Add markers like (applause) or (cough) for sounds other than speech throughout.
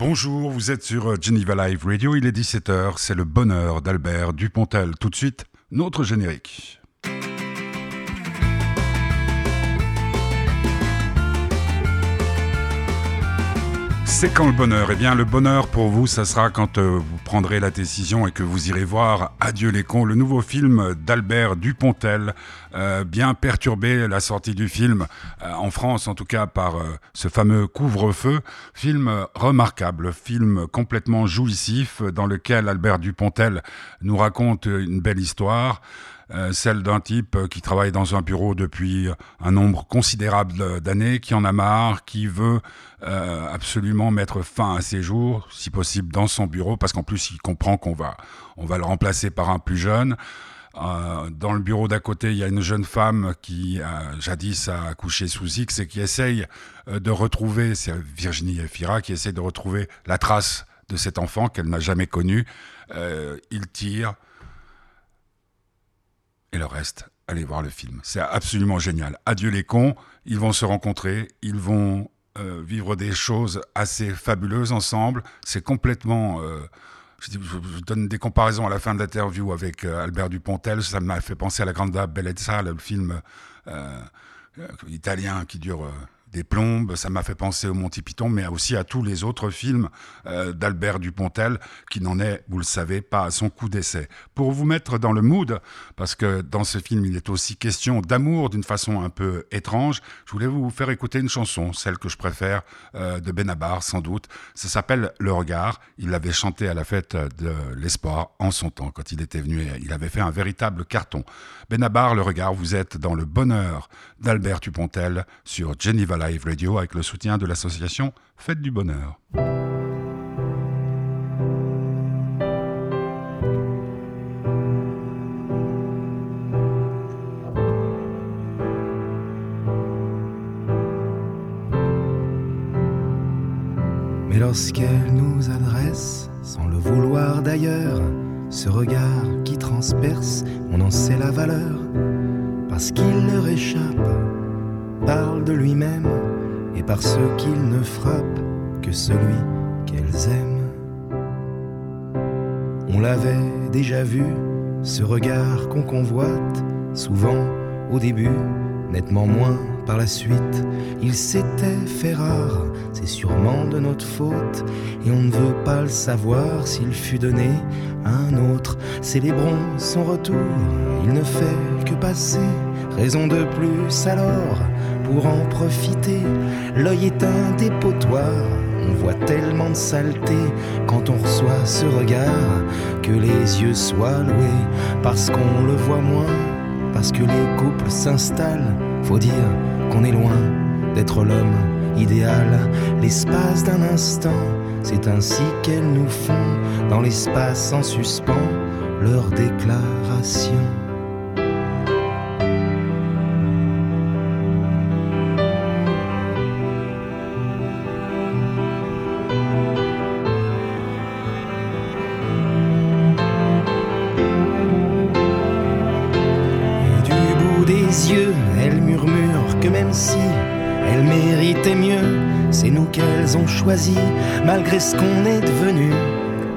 Bonjour, vous êtes sur Geneva Live Radio, il est 17h, c'est le bonheur d'Albert Dupontel. Tout de suite, notre générique. C'est quand le bonheur? Eh bien, le bonheur pour vous, ça sera quand euh, vous prendrez la décision et que vous irez voir Adieu les cons, le nouveau film d'Albert Dupontel, euh, bien perturbé la sortie du film, euh, en France en tout cas, par ce fameux couvre-feu. Film remarquable, film complètement jouissif, dans lequel Albert Dupontel nous raconte une belle histoire. Euh, celle d'un type qui travaille dans un bureau depuis un nombre considérable d'années, qui en a marre, qui veut euh, absolument mettre fin à ses jours, si possible dans son bureau, parce qu'en plus il comprend qu'on va, on va le remplacer par un plus jeune. Euh, dans le bureau d'à côté, il y a une jeune femme qui jadis a accouché sous X et qui essaye de retrouver, c'est Virginie Efira, qui essaye de retrouver la trace de cet enfant qu'elle n'a jamais connu. il tire, et le reste, allez voir le film. C'est absolument génial. Adieu les cons, ils vont se rencontrer, ils vont euh, vivre des choses assez fabuleuses ensemble. C'est complètement... Euh, je, donne des comparaisons à la fin de l'interview avec euh, Albert Dupontel. Ça m'a fait penser à La Grande Bellezza, le film italien qui dure des plombes, ça m'a fait penser au Monty Python, mais aussi à tous les autres films euh, d'Albert Dupontel, qui n'en est, vous le savez, pas à son coup d'essai. Pour vous mettre dans le mood, parce que dans ce film, il est aussi question d'amour d'une façon un peu étrange, je voulais vous faire écouter une chanson, celle que je préfère, euh, de Benabar, sans doute. Ça s'appelle Le Regard. Il l'avait chanté à la fête de l'Espoir en son temps, quand il était venu. Il avait fait un véritable carton. Benabar, Le Regard, vous êtes dans le bonheur d'Albert Dupontel sur Geneva Live Radio avec le soutien de l'association Fête du Bonheur. Mais lorsqu'elle nous adresse, sans le vouloir d'ailleurs, ce regard qui transperce, on en sait la valeur, parce qu'il leur échappe parle de lui-même et par ce qu'il ne frappe que celui qu'elles aiment. On l'avait déjà vu, ce regard qu'on convoite, souvent au début, nettement moins par la suite. Il s'était fait rare, c'est sûrement de notre faute, et on ne veut pas le savoir s'il fut donné à un autre. Célébrons son retour, il ne fait que passer, raison de plus alors pour en profiter. L'œil est un dépotoir, on voit tellement de saleté quand on reçoit ce regard que les yeux soient loués parce qu'on le voit moins, parce que les couples s'installent. Faut dire qu'on est loin d'être l'homme idéal, l'espace d'un instant. C'est ainsi qu'elles nous font dans l'espace en suspens leur déclaration. Malgré ce qu'on est devenu.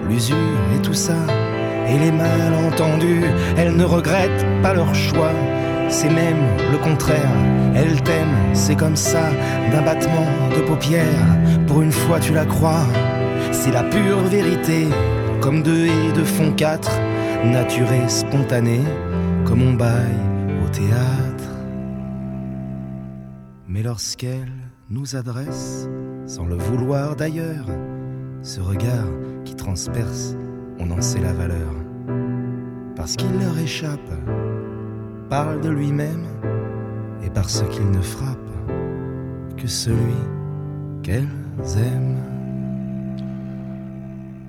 L'usure et tout ça, et les malentendus, elles ne regrettent pas leur choix. C'est même le contraire, elles t'aiment, c'est comme ça, d'un battement de paupières. Pour une fois tu la crois, c'est la pure vérité, comme deux et deux font quatre, nature et spontanée, comme on baille au théâtre. Mais lorsqu'elle nous adresse, sans le vouloir d'ailleurs, ce regard qui transperce, on en sait la valeur. Parce qu'il leur échappe, parle de lui-même, et parce qu'il ne frappe que celui qu'elles aiment.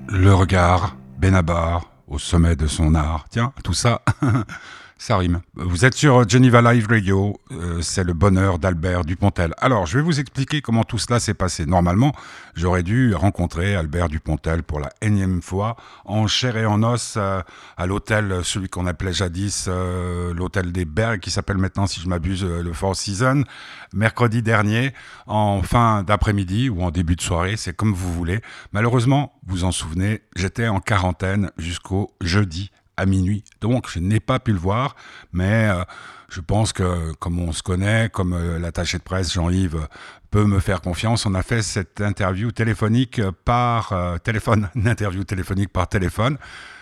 Le regard, Benabar, au sommet de son art. Tiens, tout ça, (laughs) Ça rime. Vous êtes sur Geneva Live Radio, euh, c'est le bonheur d'Albert Dupontel. Alors, je vais vous expliquer comment tout cela s'est passé. Normalement, j'aurais dû rencontrer Albert Dupontel pour la énième fois, en chair et en os, euh, à l'hôtel, celui qu'on appelait jadis euh, l'hôtel des Bergs, qui s'appelle maintenant, si je m'abuse, le Four Seasons, mercredi dernier, en fin d'après-midi ou en début de soirée, c'est comme vous voulez. Malheureusement, vous en souvenez, j'étais en quarantaine jusqu'au jeudi à minuit. Donc, je n'ai pas pu le voir, mais euh, je pense que, comme on se connaît, comme euh, l'attaché de presse Jean-Yves peut me faire confiance, on a fait cette interview téléphonique par euh, téléphone, (laughs) une interview téléphonique par téléphone.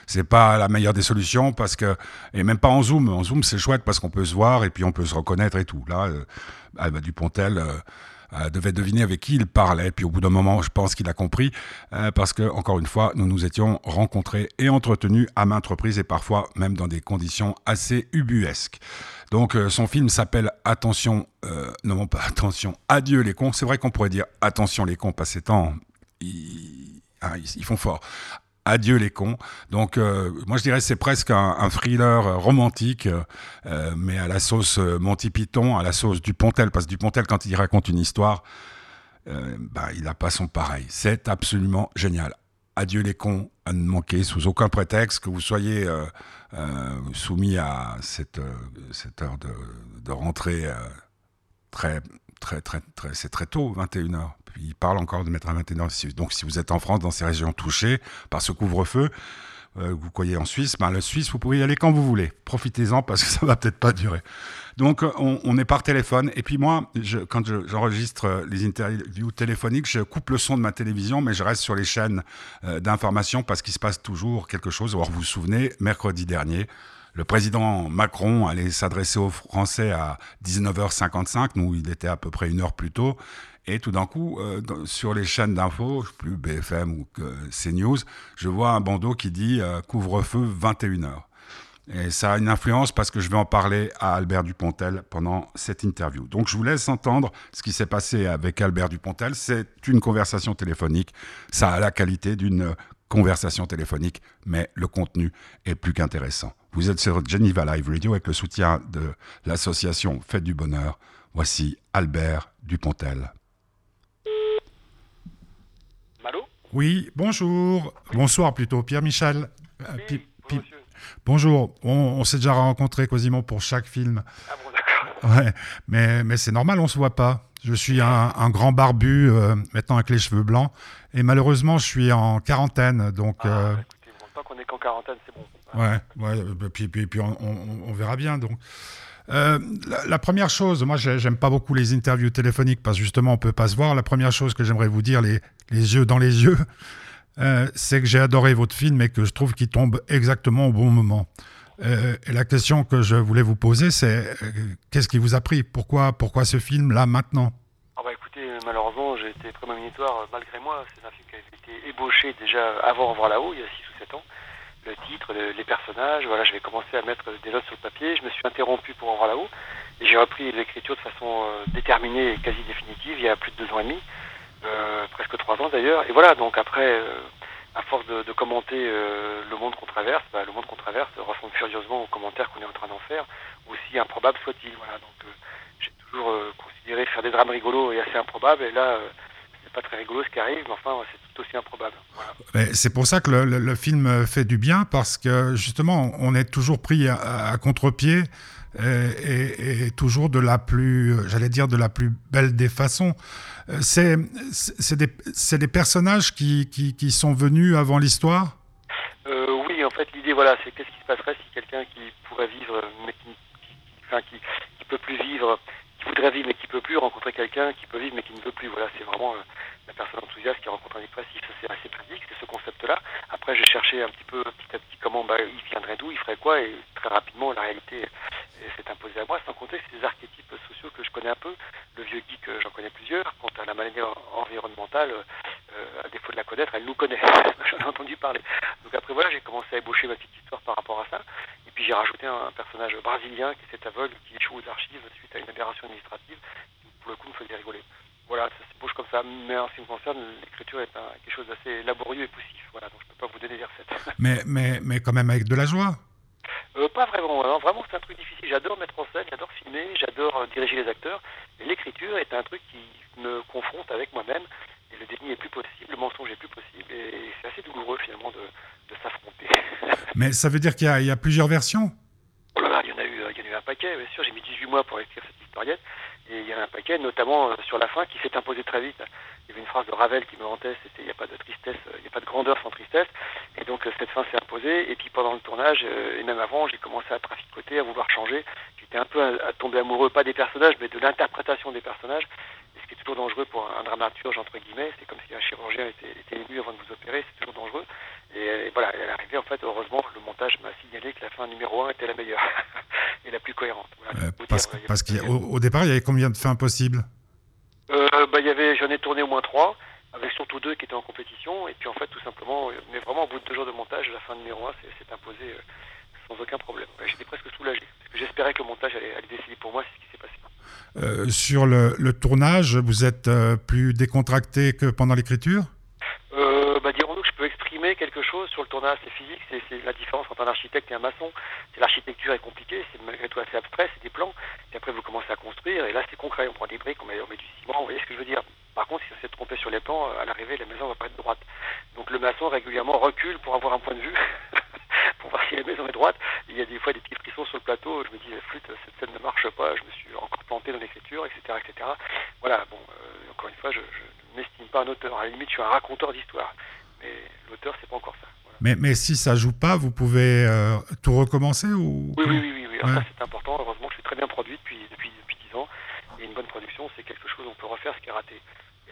C'est pas la meilleure des solutions parce que et même pas en zoom. En zoom, c'est chouette parce qu'on peut se voir et puis on peut se reconnaître et tout. Là, Alba Dupontel euh, devait deviner avec qui il parlait. Puis au bout d'un moment, je pense qu'il a compris, euh, parce que, encore une fois, nous nous étions rencontrés et entretenus à maintes reprises et parfois même dans des conditions assez ubuesques. Donc euh, son film s'appelle Attention, non pas Attention, Adieu les cons. C'est vrai qu'on pourrait dire Attention les cons, ces temps, ah, ils, font fort. Adieu les cons. Donc, euh, moi je dirais c'est presque un, thriller romantique, euh, mais à la sauce euh, Monty Python, à la sauce du Pontel, parce que du Pontel quand il raconte une histoire, bah, il n'a pas son pareil. C'est absolument génial. Adieu les cons, à ne manquer sous aucun prétexte que vous soyez soumis à cette, cette heure de, de rentrée très, très, très, très, c'est très tôt, 21h il parle encore de mettre à 21h. Donc si vous êtes en France, dans ces régions touchées par ce couvre-feu, euh, vous croyez en Suisse, ben, le Suisse, vous pouvez y aller quand vous voulez. Profitez-en parce que ça va peut-être pas durer. Donc on, est par téléphone. Et puis moi, quand j'enregistre les interviews téléphoniques, je coupe le son de ma télévision, mais je reste sur les chaînes euh, d'information parce qu'il se passe toujours quelque chose. Alors vous vous souvenez, mercredi dernier, le président Macron allait s'adresser aux Français à 19h55, nous il était à peu près une heure plus tôt, et tout d'un coup, euh, sur les chaînes d'infos, plus BFM ou CNews, je vois un bandeau qui dit euh, couvre-feu 21h. Et ça a une influence parce que je vais en parler à Albert Dupontel pendant cette interview. Donc je vous laisse entendre ce qui s'est passé avec Albert Dupontel. C'est une conversation téléphonique. Ça a la qualité d'une conversation téléphonique, mais le contenu est plus qu'intéressant. Vous êtes sur Geneva Live Radio avec le soutien de l'association Fête du Bonheur. Voici Albert Dupontel. Oui, bonjour. Bonsoir plutôt, Pierre-Michel. Euh, bonjour, on, s'est déjà rencontré quasiment pour chaque film. Ah bon, d'accord. Ouais, mais, mais c'est normal, on se voit pas. Je suis un, grand barbu, euh, maintenant avec les cheveux blancs, et malheureusement, je suis en quarantaine, donc... Ah, euh... écoutez, bon, tant qu'on est qu'en quarantaine, c'est bon. Ouais, ouais, puis, puis, puis on, on, verra bien, donc... Euh, la, première chose, moi j'aime pas beaucoup les interviews téléphoniques parce justement on peut pas se voir. La première chose que j'aimerais vous dire, les, yeux dans les yeux, (laughs) euh, c'est que j'ai adoré votre film et que je trouve qu'il tombe exactement au bon moment. Euh, et la question que je voulais vous poser, c'est qu'est-ce qui vous a pris? Pourquoi, pourquoi ce film là maintenant? Ah bah écoutez, malheureusement j'ai été prémonitoire malgré moi. C'est un film qui a été ébauché déjà avant Revoir là-haut, il y a 6 ou 7 ans le titre, les personnages. Voilà, j'avais commencé à mettre des notes sur le papier. Je me suis interrompu pour en voir là-haut. Et j'ai repris l'écriture de façon euh, déterminée et quasi définitive il y a plus de deux ans et demi, euh, presque trois ans d'ailleurs. Et voilà, donc après, euh, à force de, commenter le monde qu'on traverse, bah, le monde qu'on traverse ressemble furieusement aux commentaires qu'on est en train d'en faire, aussi improbable soit-il. Voilà, donc j'ai toujours considéré faire des drames rigolos et assez improbables. Et là, c'est pas très rigolo ce qui arrive, mais enfin, c'est aussi improbable. C'est pour ça que le, film fait du bien, parce que justement, on est toujours pris à, contre-pied. Et, toujours de la plus, j'allais dire, de la plus belle des façons. C'est des, des, personnages qui, qui, sont venus avant l'histoire? Euh, Oui, en fait, l'idée, voilà, c'est qu'est-ce qui se passerait si quelqu'un qui pourrait vivre, mais qui, enfin, qui, qui, peut plus vivre, qui voudrait vivre mais qui peut plus, rencontrer quelqu'un qui peut vivre mais qui ne veut plus. Voilà, c'est vraiment euh, la personne enthousiaste qui rencontre un dépressif, c'est assez pratique, c'est ce concept-là. Après, j'ai cherché un petit peu, petit à petit, comment bah, il viendrait d'où, il ferait quoi, et très rapidement, la réalité euh, s'est imposée à moi, sans compter ces archétypes sociaux que je connais un peu. Le vieux geek, euh, j'en connais plusieurs. Quant à la maladie environnementale, à défaut de la connaître, elle nous connaît. (laughs) j'en ai entendu parler. Donc après, voilà, j'ai commencé à ébaucher ma petite histoire par rapport à ça. Et puis j'ai rajouté un, personnage brésilien qui est cet aveugle, qui échoue aux archives administrative, qui pour le coup me faisait rigoler voilà, ça se bouge comme ça. Mais en ce qui me concerne, l'écriture est quelque chose d'assez laborieux et poussif. Voilà, donc je ne peux pas vous donner des recettes. (laughs) Mais, mais, mais quand même avec de la joie euh, Pas vraiment. Vraiment, c'est un truc difficile. J'adore mettre en scène, j'adore filmer, j'adore euh, diriger les acteurs. Mais l'écriture est un truc qui me confronte avec moi-même. Et le déni est plus possible, le mensonge est plus possible. Et c'est assez douloureux finalement de, de s'affronter. Mais ça veut dire qu'il y, y, a plusieurs versions? Oh il y en a eu, il y en a eu un paquet, bien sûr. J'ai mis 18 mois pour écrire Et il y a un paquet, notamment euh, sur la fin, qui s'est imposé très vite. Il y avait une phrase de Ravel qui me hantait, c'était il n'y a pas de tristesse, euh, il n'y a pas de grandeur sans tristesse. Et donc euh, cette fin s'est imposée. Et puis pendant le tournage, et même avant, j'ai commencé à traficoter, à vouloir changer. J'étais un peu à, tomber amoureux, pas des personnages, mais de l'interprétation des personnages. Et ce qui est toujours dangereux pour un, dramaturge, entre guillemets, c'est comme si un chirurgien était, était ému avant de vous opérer, c'est toujours dangereux. Et, et voilà, elle est arrivée, en fait, heureusement, le montage m'a signalé que la fin numéro 1 était la meilleure (laughs) et la plus cohérente. Voilà, euh, parce dire, parce qu'au départ, il y avait combien de fins possibles? Euh, bah, y avait, J'en ai tourné au moins trois, avec surtout deux qui étaient en compétition. Et puis, en fait, tout simplement, mais vraiment, au bout de deux jours de montage, la fin numéro 1 s'est imposée euh, sans aucun problème. J'étais presque soulagé, parce que j'espérais que le montage allait, allait, décider pour moi, c'est ce qui s'est passé. Euh, sur le, tournage, vous êtes plus décontracté que pendant l'écriture? Bah, dirons-nous que je peux exprimer quelque chose sur le tournage, c'est physique, c'est la différence entre un architecte et un maçon. L'architecture est compliquée, c'est malgré tout assez abstrait, c'est des plans. Et après vous commencez à construire, et là c'est concret, on prend des briques, on met, on met, du ciment, vous voyez ce que je veux dire? Par contre, si on s'est trompé sur les plans, à l'arrivée la maison va pas être droite. Donc le maçon régulièrement recule pour avoir un point de vue, (laughs) pour voir si la maison est droite. Et il y a des fois des petits frissons sur le plateau, je me dis flûte, cette scène ne marche pas, je me suis encore planté dans l'écriture, etc., etc. Voilà, bon, euh, encore une fois, je, je m'estime pas un auteur. À la limite, je suis un raconteur d'histoire. Mais l'auteur, c'est pas encore ça. Voilà. Mais, mais si ça joue pas, vous pouvez euh, tout recommencer ou Oui, oui, oui. oui, oui. Ouais. ça, c'est important. Heureusement, je suis très bien produit depuis, depuis, depuis 10 ans. Et une bonne production, c'est quelque chose on peut refaire ce qui est raté.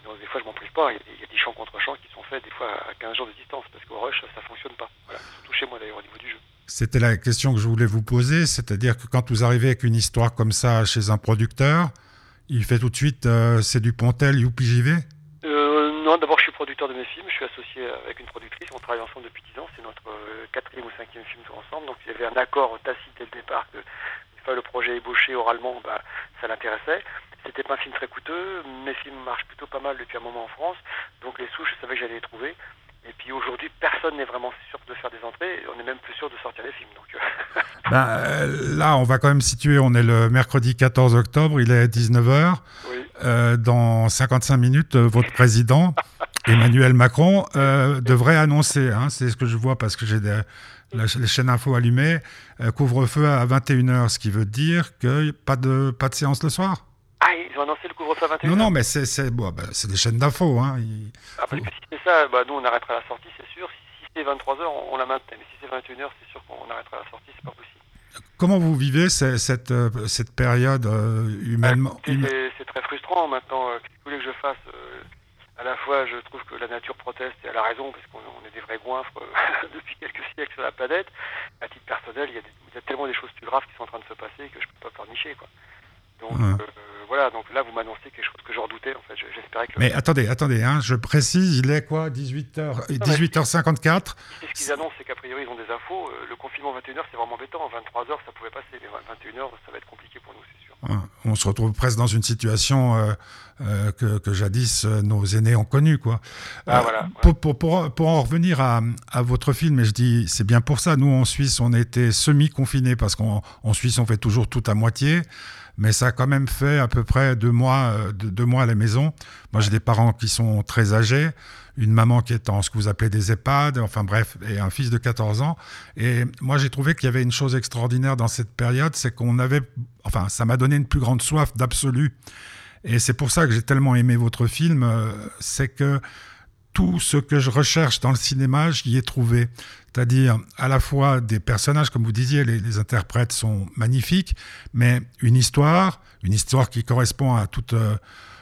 Et donc, des fois, je m'en prive pas. Il y, a des, il y, a des chants contre chants qui sont faits, des fois, à 15 jours de distance. Parce qu'au rush, ça fonctionne pas. Voilà. Surtout chez moi, d'ailleurs, au niveau du jeu. C'était la question que je voulais vous poser. C'est-à-dire que quand vous arrivez avec une histoire comme ça chez un producteur, il fait tout de suite euh, c'est du Pontel, youpi, j'y vais euh, Non, d'abord, je suis producteur de mes films. Je suis associé avec une productrice. On travaille ensemble depuis 10 ans. C'est notre euh, quatrième ou cinquième film ensemble. Donc, il y avait un accord tacite dès le départ que enfin, le projet ébauché oralement, bah, ça l'intéressait. C'était pas un film très coûteux. Mes films marchent plutôt pas mal depuis un moment en France. Donc, les sous, je savais que j'allais les trouver. Et puis aujourd'hui, personne n'est vraiment sûr de faire des entrées. On est même plus sûr de sortir des films. Donc, euh... ben, euh, là, on va quand même situer. On est le mercredi 14 octobre. Il est 19h. Oui. Euh, dans 55 minutes, votre président, Emmanuel Macron, euh, devrait annoncer. Hein, C'est ce que je vois parce que j'ai des, les chaînes info allumées. Couvre-feu à 21h, ce qui veut dire que pas de pas de séance le soir. Ah, ils ont annoncé le couvre-feu à 21h Non, non, mais c'est bon, ben, des chaînes d'infos. Hein. Il... Ah, parce que si c'est ça, bah, nous on arrêtera la sortie, c'est sûr. Si, si c'est 23h, on, on, la maintenait. Mais si c'est 21h, c'est sûr qu'on arrêtera la sortie, c'est pas possible. Comment vous vivez cette, cette, cette période euh, humainement ah, C'est très frustrant maintenant. Euh, Qu'est-ce que vous voulez que je fasse euh, À la fois, je trouve que la nature proteste et elle a raison, parce qu'on est des vrais goinfres (laughs) depuis quelques siècles sur la planète. À titre personnel, il y, a des, il y, a tellement des choses plus graves qui sont en train de se passer que je peux pas pleurnicher. Quoi. Donc ouais. euh, voilà, donc là vous m'annoncez quelque chose que je redoutais en fait. J'espérais que. Mais attendez, attendez, hein, je précise, il est quoi 18h, 18h54 Ce qu'ils annoncent, c'est qu'a priori ils ont des infos. Euh, Le confinement 21h, c'est vraiment embêtant. 23h, ça pouvait passer, mais 21h, ça va être compliqué pour nous, c'est sûr. Ouais, on se retrouve presque dans une situation euh, euh, que, que, jadis nos aînés ont connue, quoi. Ah, voilà, pour, pour, pour, pour, en revenir à, à votre film, et je dis, c'est bien pour ça. Nous, en Suisse, on était semi-confinés parce qu'en Suisse, on fait toujours tout à moitié mais ça a quand même fait à peu près deux mois, euh, deux mois à la maison. Moi, j'ai des parents qui sont très âgés, une maman qui est en ce que vous appelez des EHPAD, enfin bref, et un fils de 14 ans. Et moi, j'ai trouvé qu'il y avait une chose extraordinaire dans cette période, c'est qu'on avait, enfin, ça m'a donné une plus grande soif d'absolu. Et c'est pour ça que j'ai tellement aimé votre film, euh, c'est que tout ce que je recherche dans le cinéma, j'y ai trouvé. C'est-à-dire à la fois des personnages, comme vous disiez, les, les, interprètes sont magnifiques, mais une histoire, une histoire qui correspond à toute...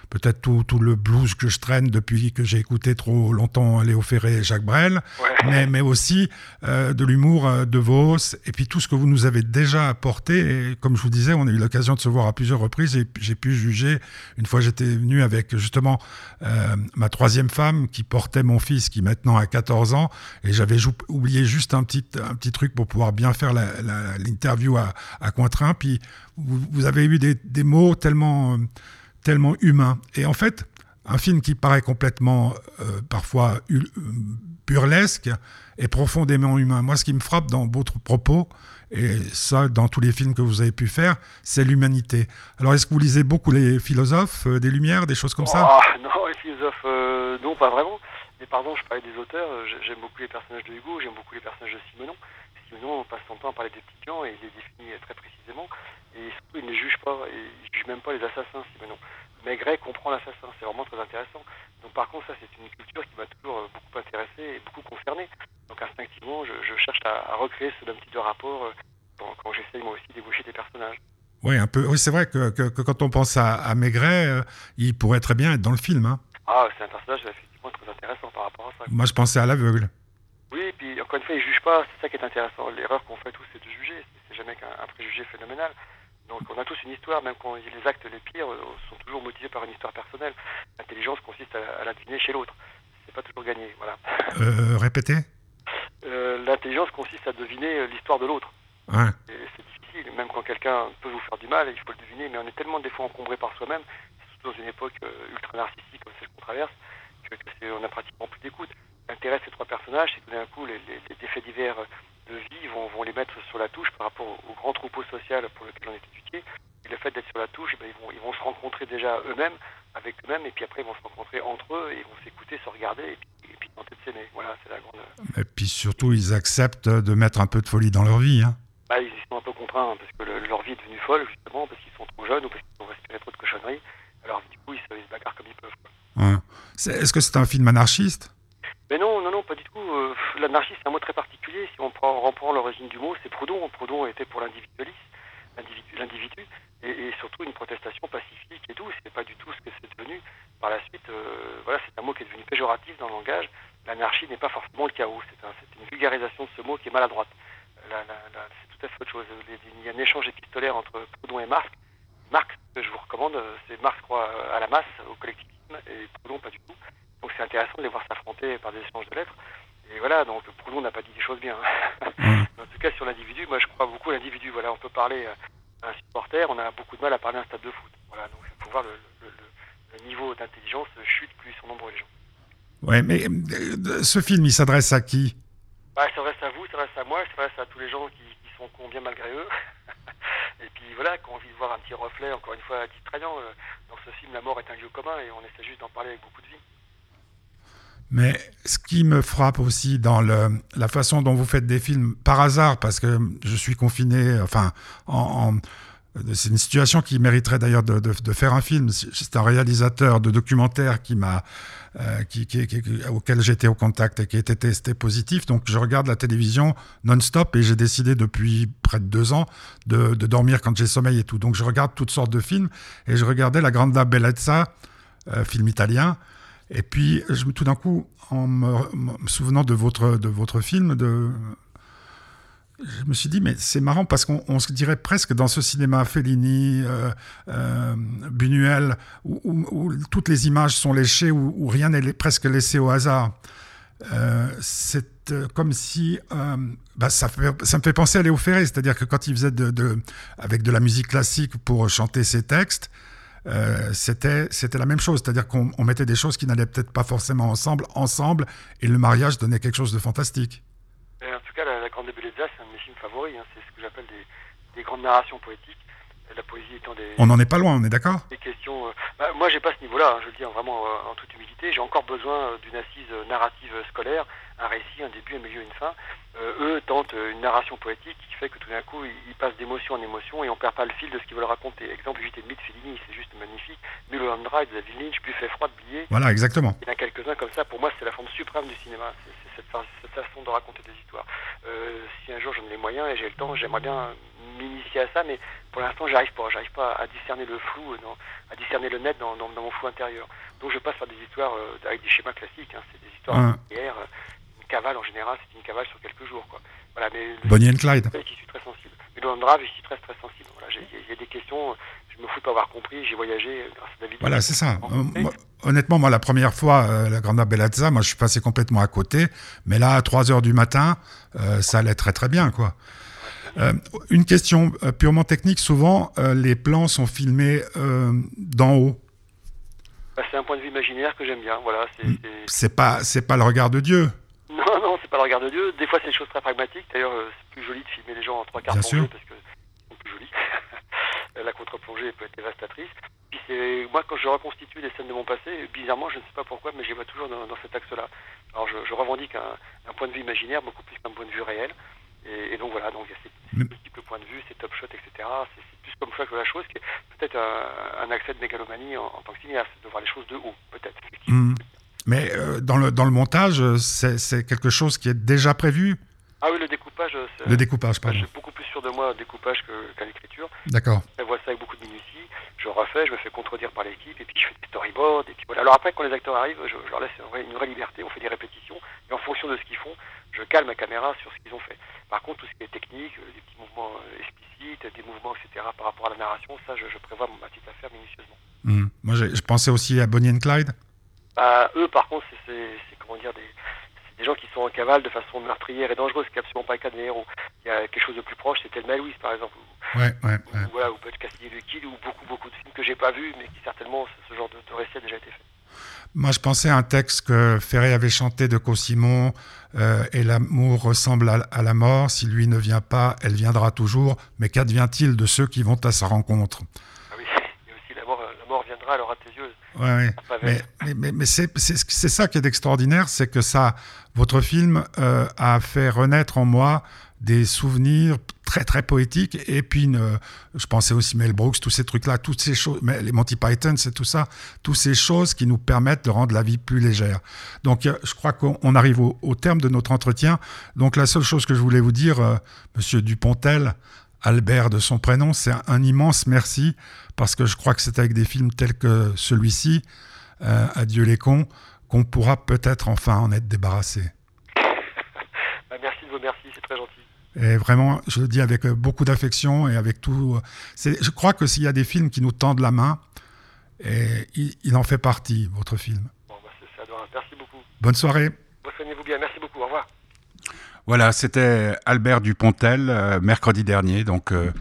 Euh, peut-être tout, tout, le blues que je traîne depuis que j'ai écouté trop longtemps Léo Ferré et Jacques Brel, ouais. mais, mais, aussi euh, de l'humour euh, de Vos, et puis tout ce que vous nous avez déjà apporté. Et comme je vous disais, on a eu l'occasion de se voir à plusieurs reprises, et j'ai pu juger, une fois j'étais venu avec justement euh, ma troisième femme qui portait mon fils, qui maintenant a 14 ans, et j'avais oublié juste un petit, un petit truc pour pouvoir bien faire l'interview à, à Cointrin, puis vous, vous avez eu des, des mots tellement tellement humain. Et en fait, un film qui paraît complètement, euh, parfois, burlesque est profondément humain. Moi, ce qui me frappe dans votre propos, Et ça, dans tous les films que vous avez pu faire, c'est l'humanité. Alors, est-ce que vous lisez beaucoup les philosophes euh, des Lumières, des choses comme ça? Ah, (laughs) Non, les philosophes, euh, non, pas vraiment. Mais pardon, je parlais des auteurs. J'aime beaucoup les personnages de Hugo, j'aime beaucoup les personnages de Simonon. Simonon, on passe son temps à parler des petits clients et il les définit très précisément. Et surtout, il ne juge pas. Il ne juge même pas les assassins, Simonon. Maigret comprend l'assassin. C'est vraiment très intéressant. Donc, par contre, ça, c'est une culture qui m'a toujours euh, beaucoup intéressé et beaucoup concerné. Donc, instinctivement, je, cherche à, recréer ce même type de rapport euh, quand, j'essaye moi aussi d'ébaucher des personnages. Oui, un peu. Oui, c'est vrai que, quand on pense à, Maigret, euh, il pourrait très bien être dans le film. Hein. Ah, c'est un personnage effectivement très intéressant par rapport à ça. Moi, je pensais à l'aveugle. Encore une fois, il ne juge pas. C'est ça qui est intéressant. L'erreur qu'on fait tous, c'est de juger. C'est jamais qu'un préjugé phénoménal. Donc on a tous une histoire, même quand les actes les pires euh, sont toujours motivés par une histoire personnelle. L'intelligence consiste à, la deviner chez l'autre. C'est pas toujours gagné, voilà. Euh, répétez euh, L'intelligence consiste à deviner l'histoire de l'autre. Ouais. C'est difficile, même quand quelqu'un peut vous faire du mal, il faut le deviner, mais on est tellement des fois encombré par soi-même, surtout dans une époque ultra narcissique comme celle qu'on traverse, qu'on a pratiquement plus d'écoute. L'intérêt de ces trois personnages, c'est que d'un coup, les, les, les, faits divers de vie vont, vont, les mettre sur la touche par rapport au, grand troupeau social pour lequel on est éduqué. Et le fait d'être sur la touche, eh ben, ils, vont, ils vont se rencontrer déjà eux-mêmes, avec eux-mêmes, et puis après ils vont se rencontrer entre eux, et ils vont s'écouter, se regarder, et puis, et puis tenter de s'aimer. Voilà, c'est la grande. Et puis surtout, ils acceptent de mettre un peu de folie dans leur vie. Hein. Bah, ils y sont un peu contraints, parce que leur vie est devenue folle, justement, parce qu'ils sont trop jeunes ou parce qu'ils ont respiré trop de cochonneries. Alors, du coup, ils se, ils se bagarrent comme ils peuvent. Ouais. Est-ce que c'est un film anarchiste mais non, non, non, pas du tout. Euh, l'anarchie, c'est un mot très particulier. L'origine du mot, c'est Proudhon. Proudhon était pour l'individualisme, l'individu, et, surtout une protestation pacifique et tout. C'est pas du tout ce que c'est devenu. Par la suite, euh, voilà, c'est un mot qui est devenu péjoratif dans le langage. L'anarchie n'est pas forcément le chaos. C'est une vulgarisation de ce mot qui est maladroite. c'est tout à fait autre chose. Il y a un échange épistolaire entre Proudhon et Marx. Marx, que je vous recommande, c'est Marx croit à la masse, au collectivisme, et Proudhon pas du tout. Donc c'est intéressant de les voir s'affronter par des échanges de lettres. Et voilà, donc Proulon n'a pas dit des choses bien. (laughs) en tout cas, sur l'individu, moi je crois beaucoup à l'individu. Voilà, on peut parler à un supporter, on a beaucoup de mal à parler à un stade de foot. Voilà, donc il faut voir le, niveau d'intelligence chute plus ils sont nombreux les gens. Ouais, mais euh, ce film, il s'adresse à qui? Bah, Il s'adresse à vous, il s'adresse à moi, il s'adresse à tous les gens qui, qui sont combien malgré eux. (laughs) et puis voilà, qu'on envie de voir un petit reflet, encore une fois, distrayant. Euh, dans ce film, la mort est un lieu commun et on essaie juste d'en parler avec beaucoup de. Mais ce qui me frappe aussi dans la façon dont vous faites des films, par hasard, parce que je suis confiné, enfin, en, c'est une situation qui mériterait d'ailleurs de, faire un film. C'est un réalisateur de documentaire qui m'a, euh, auquel j'étais au contact et qui était testé positif. Donc je regarde la télévision non-stop et j'ai décidé depuis près de deux ans de, de dormir quand j'ai sommeil et tout. Donc je regarde toutes sortes de films et je regardais La Grande Bellezza, euh, film italien. Et puis, tout d'un coup, en me, souvenant de votre, de votre film, je me suis dit, mais c'est marrant parce qu'on se dirait presque dans ce cinéma Fellini, euh, euh, Buñuel, où, toutes les images sont léchées, où, rien n'est presque laissé au hasard. Euh, c'est euh, comme si bah, ça, me fait penser à Léo Ferré, c'est-à-dire que quand il faisait avec de la musique classique pour chanter ses textes, euh, c'était c'était la même chose, c'est-à-dire qu'on mettait des choses qui n'allaient peut-être pas forcément ensemble, ensemble, et le mariage donnait quelque chose de fantastique. en tout cas, la, Grande Bellezza, c'est un de mes films favoris. Hein. c'est ce que j'appelle des, des, grandes narrations poétiques. La poésie étant des. On n'en est pas loin, on est d'accord? Des questions. Euh, bah, moi, j'ai pas ce niveau-là. Hein, je le dis vraiment euh, en toute humilité. J'ai encore besoin d'une assise narrative scolaire, un récit, un début, un milieu, une fin. eux tentent une narration poétique qui fait que tout d'un coup, ils, passent d'émotion en émotion et on perd pas le fil de ce qu'ils veulent raconter. Exemple, 8 et demi de Fellini, c'est juste magnifique. Mulholland Drive, David Lynch, Buffet froid de Blier. Voilà, exactement. Il y en a quelques-uns comme ça. Pour moi, c'est la forme suprême du cinéma. C'est cette, façon de raconter des histoires. Euh, si un jour j'en ai les moyens et j'ai le temps, j'aimerais bien m'initier à ça, mais pour l'instant, j'arrive pas. J'arrive pas à discerner le flou, à discerner le net dans, mon flou intérieur. Donc, je passe par des histoires euh, avec des schémas classiques. Hein. C'est des histoires hier. Cavale, en général, c'est une cavale sur quelques jours. Quoi. Voilà, mais Bonnie and Clyde. Je suis très sensible. Mais le Drive, je suis très, très sensible. Voilà, il y a des questions je me fous de pas avoir compris, j'ai voyagé grâce à David. Voilà, c'est ça. Euh, honnêtement, moi, la première fois, euh, la Grande Bellezza, moi, je suis passé complètement à côté. Mais là, à 3 heures du matin, euh, ça allait très, très bien, quoi. une question purement technique. Souvent, les plans sont filmés d'en haut. Bah, c'est un point de vue imaginaire que j'aime bien. Voilà, c'est pas, c'est pas le regard de Dieu. Non, non, c'est pas le regard de Dieu. Des fois, c'est des choses très pragmatiques. D'ailleurs, c'est plus joli de filmer les gens en trois quarts plongée parce que c'est plus joli. (laughs) la contre-plongée peut être dévastatrice. Puis c'est moi quand je reconstitue les scènes de mon passé, bizarrement, je ne sais pas pourquoi, mais j'y vois toujours dans, cet axe-là. Alors je, revendique un, point de vue imaginaire beaucoup plus qu'un point de vue réel. Et, donc voilà, donc il y a ces multiples points de vue, ces top shots, etc. C'est plus comme ça que la chose, qui est peut-être un, accès de mégalomanie en, tant que cinéaste, de voir les choses de haut, peut-être. Mmh. Mais euh, dans, le, dans le montage, c'est quelque chose qui est déjà prévu ah oui, le découpage. Le découpage, pardon. Je suis beaucoup plus sûr de moi au découpage qu'à l'écriture. D'accord. Je vois ça avec beaucoup de minutie. Je refais, je me fais contredire par l'équipe, et puis je fais des storyboards. Et puis voilà. Alors après, quand les acteurs arrivent, je, leur laisse une vraie, liberté. On fait des répétitions. Et en fonction de ce qu'ils font, je cale ma caméra sur ce qu'ils ont fait. Par contre, tout ce qui est technique, euh, des petits mouvements euh, explicites, des mouvements, etc., par rapport à la narration, ça, je, prévois ma petite affaire minutieusement. Hmm. Moi, je pensais aussi à Bonnie and Clyde. Bah, eux, par contre, c'est comment dire des des gens qui sont en cavale de façon meurtrière et dangereuse, ce qui n'est absolument pas le cas des héros. Il y a quelque chose de plus proche, c'était Thelma Louise par exemple. Ouais, ouais, ouais. Ou, voilà, ou peut-être Castillo du Kid, ou beaucoup, beaucoup de films que j'ai pas vus, mais qui certainement, ce genre de, récit a déjà été fait. Moi, je pensais à un texte que Ferré avait chanté de Cossimon, euh, et l'amour ressemble à, la mort, si lui ne vient pas, elle viendra toujours, mais qu'advient-il de ceux qui vont à sa rencontre Ah oui, il y a aussi la mort, alors à tes yeux. Ouais, mais, mais, mais, c'est ça qui est extraordinaire, c'est que ça, votre film euh, a fait renaître en moi des souvenirs très très poétiques et puis je pensais aussi Mel Brooks tous ces trucs là toutes ces choses les Monty Python c'est tout ça toutes ces choses qui nous permettent de rendre la vie plus légère. Donc euh, je crois qu'on arrive au, terme de notre entretien. Donc la seule chose que je voulais vous dire euh, monsieur Dupontel Albert de son prénom c'est un, immense merci parce que je crois que c'est avec des films tels que celui-ci Adieu les cons qu'on pourra peut-être enfin en être débarrassé. Bah, merci de vos merci, c'est très gentil. Et vraiment, je le dis avec euh, beaucoup d'affection et avec tout. Euh, je crois que s'il y a des films qui nous tendent la main, et il, en fait partie, votre film. Bon, bah c'est adorable. Merci beaucoup. Bonne soirée. Soignez-vous bien. Merci beaucoup. Au revoir. Voilà, c'était Albert Dupontel, euh, mercredi dernier. Donc. Euh,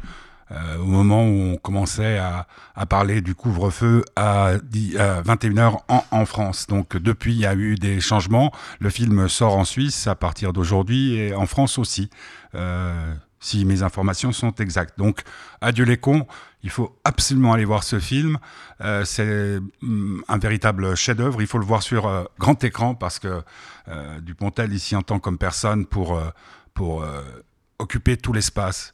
au moment où on commençait à, à parler du couvre-feu à, 21h en, en, France. Donc depuis, il y a eu des changements. Le film sort en Suisse à partir d'aujourd'hui et en France aussi. Euh, si mes informations sont exactes. Donc, adieu les cons, il faut absolument aller voir ce film. Euh, c'est mm, un véritable chef-d'œuvre. Il faut le voir sur euh, grand écran parce que euh, Dupontel ici entend comme personne pour, euh, pour occuper tout l'espace.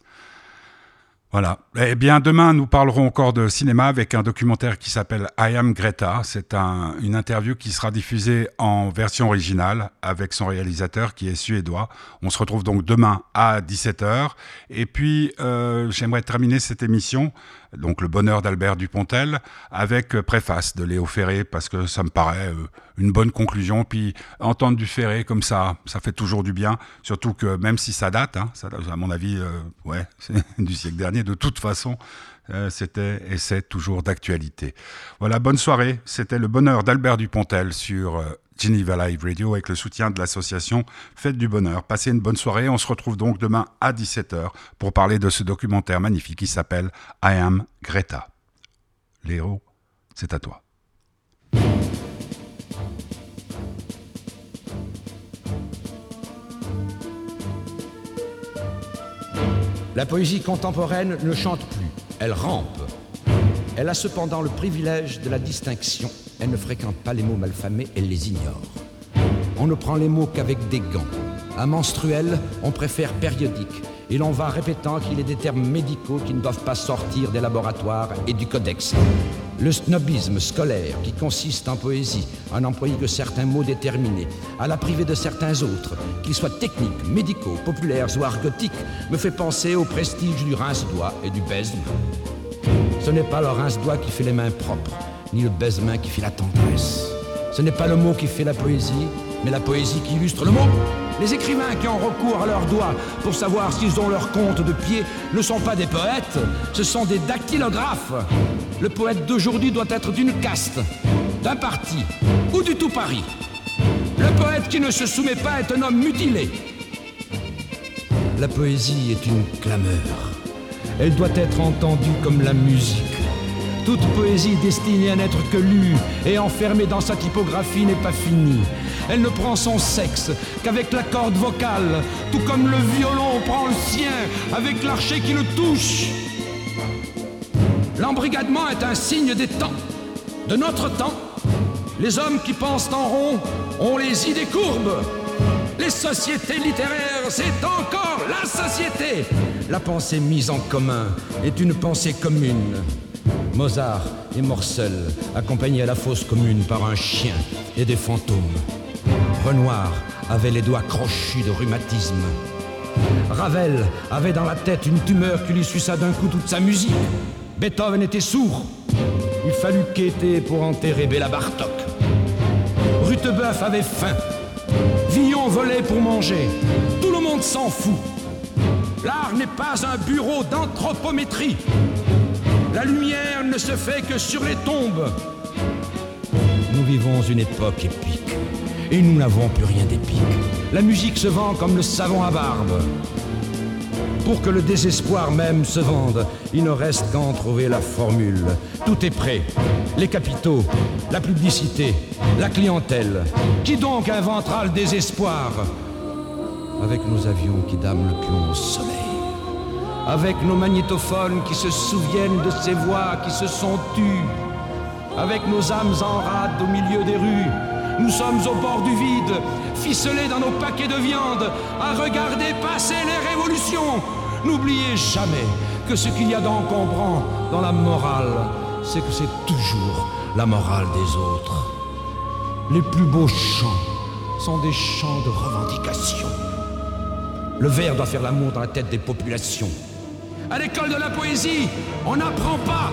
Voilà. Eh bien, demain, nous parlerons encore de cinéma avec un documentaire qui s'appelle I Am Greta. C'est un, une interview qui sera diffusée en version originale avec son réalisateur qui est suédois. On se retrouve donc demain à 17h. Et puis, euh, j'aimerais terminer cette émission donc le bonheur d'Albert Dupontel, avec euh, préface de Léo Ferré, parce que ça me paraît euh, une bonne conclusion. Puis entendre du Ferré comme ça, ça fait toujours du bien, surtout que même si ça date, hein, ça, à mon avis, euh, ouais, (laughs) du siècle dernier, de toute façon, c'était et c'est toujours d'actualité. Voilà, bonne soirée. C'était le bonheur d'Albert Dupontel sur Geneva Live Radio avec le soutien de l'association Fête du Bonheur. Passez une bonne soirée. On se retrouve donc demain à 17h pour parler de ce documentaire magnifique qui s'appelle I Am Greta. Léo, c'est à toi. La poésie contemporaine ne chante plus, elle rampe. Elle a cependant le privilège de la distinction elle ne fréquente pas les mots malfamés, elle les ignore. On ne prend les mots qu'avec des gants. À menstruel, on préfère périodique. Et l'on va répétant qu'il est des termes médicaux qui ne doivent pas sortir des laboratoires et du codex. Le snobisme scolaire qui consiste en poésie à n'employer que certains mots déterminés, à la priver de certains autres, qu'ils soient techniques, médicaux, populaires ou argotiques, me fait penser au prestige du rince-doigt et du baise Ce n'est pas le rince-doigt qui fait les mains propres, ni le baisement qui fait la tendresse. Ce n'est pas le mot qui fait la poésie, mais la poésie qui illustre le mot. Les écrivains qui ont recours à leurs doigts pour savoir s'ils ont leur compte de pied ne sont pas des poètes, ce sont des dactylographes. Le poète d'aujourd'hui doit être d'une caste, d'un parti ou du tout Paris. Le poète qui ne se soumet pas est un homme mutilé. La poésie est une clameur. Elle doit être entendue comme la musique. Toute poésie destinée à n'être que lue et enfermée dans sa typographie n'est pas finie. Elle ne prend son sexe qu'avec la corde vocale, tout comme le violon prend le sien avec l'archer qui le touche. L'embrigadement est un signe des temps, de notre temps. Les hommes qui pensent en rond ont les idées courbes. Les sociétés littéraires, c'est encore la société. La pensée mise en commun est une pensée commune. Mozart et Morcel, accompagnés à la fosse commune par un chien et des fantômes. Renoir avait les doigts crochus de rhumatisme. Ravel avait dans la tête une tumeur qui lui suça d'un coup toute sa musique. Beethoven était sourd. Il fallut quêter pour enterrer Béla Bartok. Rutebeuf avait faim. Villon volait pour manger. Tout le monde s'en fout. L'art n'est pas un bureau d'anthropométrie. La lumière ne se fait que sur les tombes. Nous vivons une époque épique. Et nous n'avons plus rien d'épique. La musique se vend comme le savon à barbe. Pour que le désespoir même se vende, il ne reste qu'à en trouver la formule. Tout est prêt. Les capitaux, la publicité, la clientèle. Qui donc inventera le désespoir? Avec nos avions qui dament le pion au soleil. Avec nos magnétophones qui se souviennent de ces voix qui se sont tues. Avec nos âmes en rade au milieu des rues. Nous sommes au bord du vide, ficelés dans nos paquets de viande, à regarder passer les révolutions. N'oubliez jamais que ce qu'il y a d'encombrant dans la morale, c'est que c'est toujours la morale des autres. Les plus beaux chants sont des chants de revendication. Le verre doit faire l'amour dans la tête des populations. À l'école de la poésie, on n'apprend pas